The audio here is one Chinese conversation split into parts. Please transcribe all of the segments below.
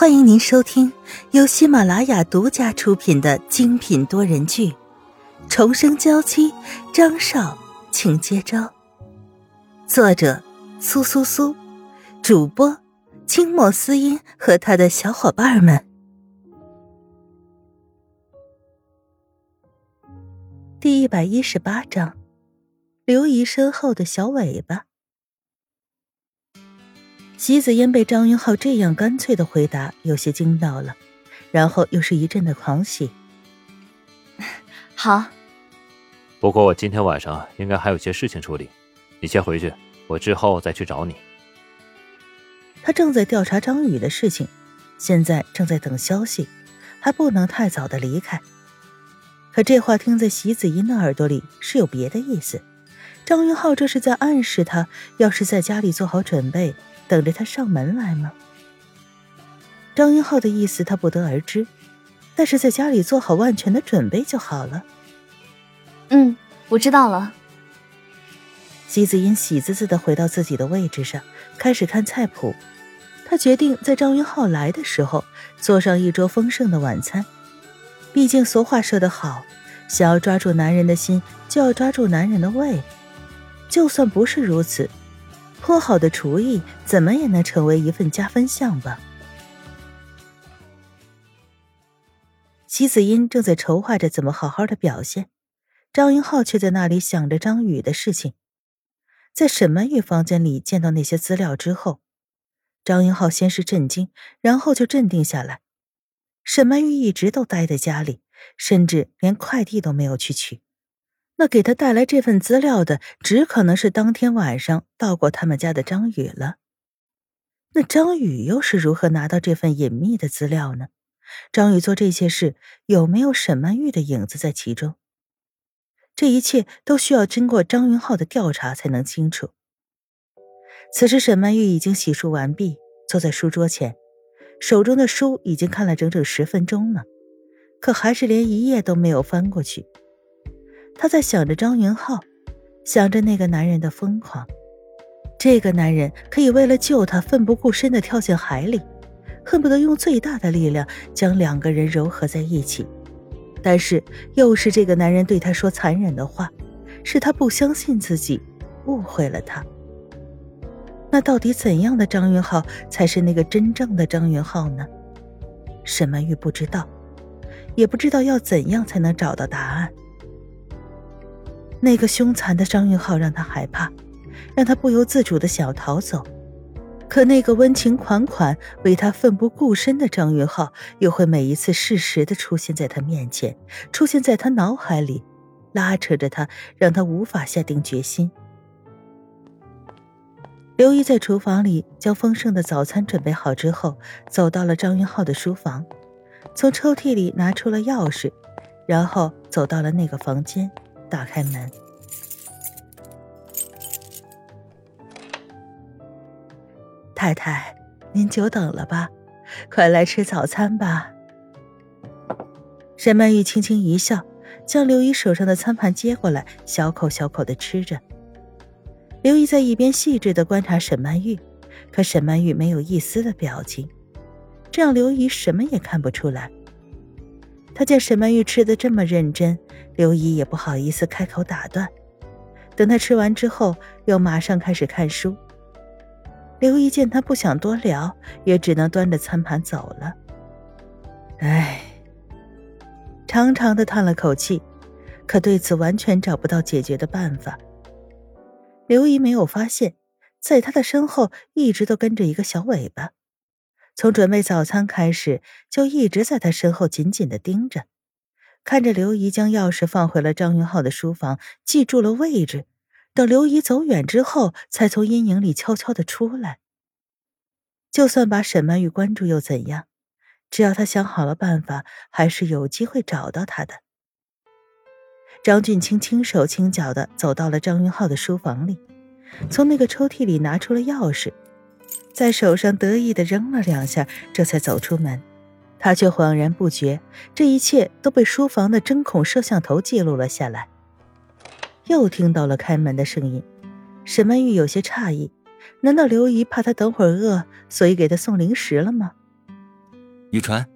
欢迎您收听由喜马拉雅独家出品的精品多人剧《重生娇妻》，张少，请接招。作者：苏苏苏，主播：清墨思音和他的小伙伴们。第一百一十八章：刘姨身后的小尾巴。席子嫣被张云浩这样干脆的回答有些惊到了，然后又是一阵的狂喜。好，不过我今天晚上应该还有些事情处理，你先回去，我之后再去找你。他正在调查张宇的事情，现在正在等消息，还不能太早的离开。可这话听在席子嫣的耳朵里是有别的意思，张云浩这是在暗示他，要是在家里做好准备。等着他上门来吗？张云浩的意思他不得而知，但是在家里做好万全的准备就好了。嗯，我知道了。姬子英喜滋滋的回到自己的位置上，开始看菜谱。他决定在张云浩来的时候做上一桌丰盛的晚餐。毕竟俗话说得好，想要抓住男人的心，就要抓住男人的胃。就算不是如此。颇好的厨艺，怎么也能成为一份加分项吧？齐子英正在筹划着怎么好好的表现，张英浩却在那里想着张宇的事情。在沈曼玉房间里见到那些资料之后，张英浩先是震惊，然后就镇定下来。沈曼玉一直都待在家里，甚至连快递都没有去取。那给他带来这份资料的，只可能是当天晚上到过他们家的张宇了。那张宇又是如何拿到这份隐秘的资料呢？张宇做这些事有没有沈曼玉的影子在其中？这一切都需要经过张云浩的调查才能清楚。此时，沈曼玉已经洗漱完毕，坐在书桌前，手中的书已经看了整整十分钟了，可还是连一页都没有翻过去。他在想着张云浩，想着那个男人的疯狂。这个男人可以为了救他奋不顾身的跳进海里，恨不得用最大的力量将两个人糅合在一起。但是又是这个男人对他说残忍的话，是他不相信自己，误会了他。那到底怎样的张云浩才是那个真正的张云浩呢？沈曼玉不知道，也不知道要怎样才能找到答案。那个凶残的张云浩让他害怕，让他不由自主的想逃走。可那个温情款款、为他奋不顾身的张云浩，又会每一次适时的出现在他面前，出现在他脑海里，拉扯着他，让他无法下定决心。刘姨在厨房里将丰盛的早餐准备好之后，走到了张云浩的书房，从抽屉里拿出了钥匙，然后走到了那个房间。打开门，太太，您久等了吧？快来吃早餐吧。沈曼玉轻轻一笑，将刘姨手上的餐盘接过来，小口小口的吃着。刘姨在一边细致的观察沈曼玉，可沈曼玉没有一丝的表情，这让刘姨什么也看不出来。他见沈曼玉吃的这么认真。刘姨也不好意思开口打断，等他吃完之后，又马上开始看书。刘姨见他不想多聊，也只能端着餐盘走了。唉，长长的叹了口气，可对此完全找不到解决的办法。刘姨没有发现，在他的身后一直都跟着一个小尾巴，从准备早餐开始，就一直在他身后紧紧的盯着。看着刘姨将钥匙放回了张云浩的书房，记住了位置。等刘姨走远之后，才从阴影里悄悄的出来。就算把沈曼玉关住又怎样？只要他想好了办法，还是有机会找到他的。张俊清轻手轻脚的走到了张云浩的书房里，从那个抽屉里拿出了钥匙，在手上得意的扔了两下，这才走出门。他却恍然不觉，这一切都被书房的针孔摄像头记录了下来。又听到了开门的声音，沈曼玉有些诧异：难道刘姨怕他等会儿饿，所以给他送零食了吗？雨川。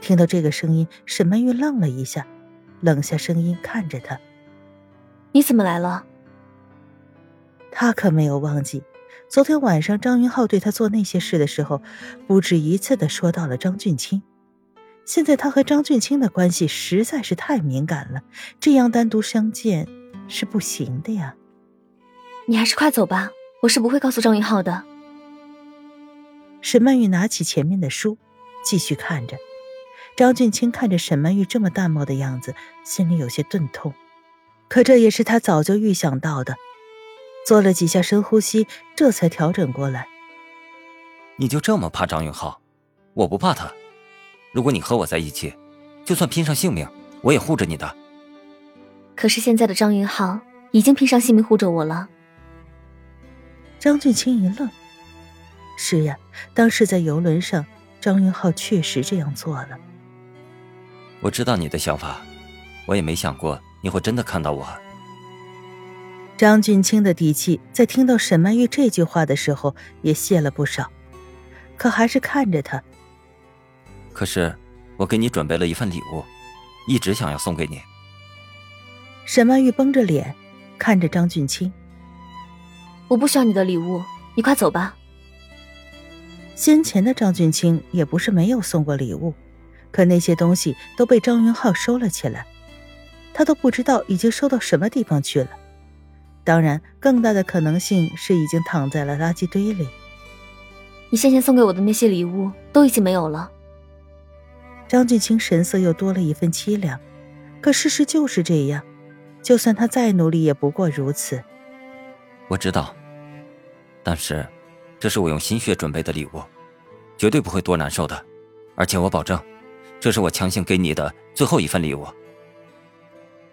听到这个声音，沈曼玉愣了一下，冷下声音看着他：“你怎么来了？”他可没有忘记，昨天晚上张云浩对他做那些事的时候，不止一次的说到了张俊清。现在他和张俊清的关系实在是太敏感了，这样单独相见是不行的呀。你还是快走吧，我是不会告诉张云浩的。沈曼玉拿起前面的书，继续看着。张俊清看着沈曼玉这么淡漠的样子，心里有些钝痛。可这也是他早就预想到的。做了几下深呼吸，这才调整过来。你就这么怕张云浩？我不怕他。如果你和我在一起，就算拼上性命，我也护着你的。可是现在的张云浩已经拼上性命护着我了。张俊清一愣。是呀，当时在游轮上，张云浩确实这样做了。我知道你的想法，我也没想过你会真的看到我。张俊清的底气在听到沈曼玉这句话的时候也泄了不少，可还是看着他。可是，我给你准备了一份礼物，一直想要送给你。沈曼玉绷着脸看着张俊清：“我不需要你的礼物，你快走吧。”先前的张俊清也不是没有送过礼物，可那些东西都被张云浩收了起来，他都不知道已经收到什么地方去了。当然，更大的可能性是已经躺在了垃圾堆里。你先前送给我的那些礼物都已经没有了。张俊清神色又多了一份凄凉，可事实就是这样，就算他再努力，也不过如此。我知道，但是，这是我用心血准备的礼物，绝对不会多难受的，而且我保证，这是我强行给你的最后一份礼物。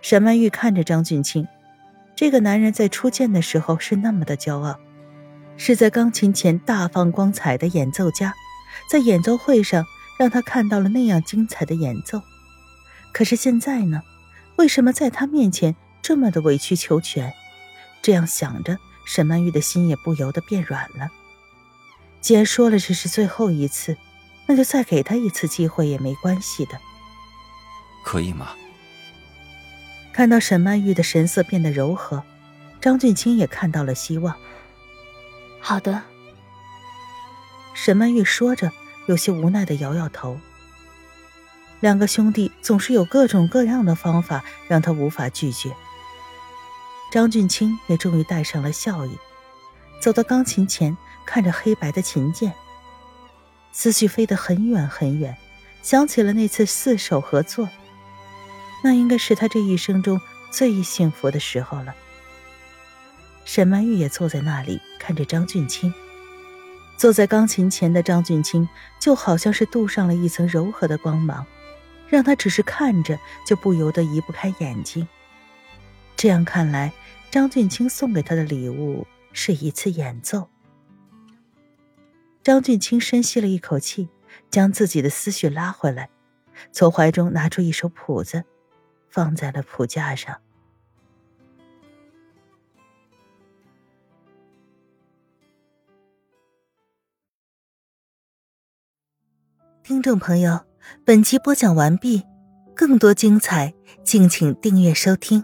沈曼玉看着张俊清。这个男人在初见的时候是那么的骄傲，是在钢琴前大放光彩的演奏家，在演奏会上让他看到了那样精彩的演奏。可是现在呢？为什么在他面前这么的委曲求全？这样想着，沈曼玉的心也不由得变软了。既然说了这是最后一次，那就再给他一次机会也没关系的。可以吗？看到沈曼玉的神色变得柔和，张俊清也看到了希望。好的，沈曼玉说着，有些无奈的摇摇头。两个兄弟总是有各种各样的方法让他无法拒绝。张俊清也终于带上了笑意，走到钢琴前，看着黑白的琴键，思绪飞得很远很远，想起了那次四手合作。那应该是他这一生中最幸福的时候了。沈曼玉也坐在那里看着张俊清，坐在钢琴前的张俊清就好像是镀上了一层柔和的光芒，让他只是看着就不由得移不开眼睛。这样看来，张俊清送给他的礼物是一次演奏。张俊清深吸了一口气，将自己的思绪拉回来，从怀中拿出一首谱子。放在了谱架上。听众朋友，本集播讲完毕，更多精彩，敬请订阅收听。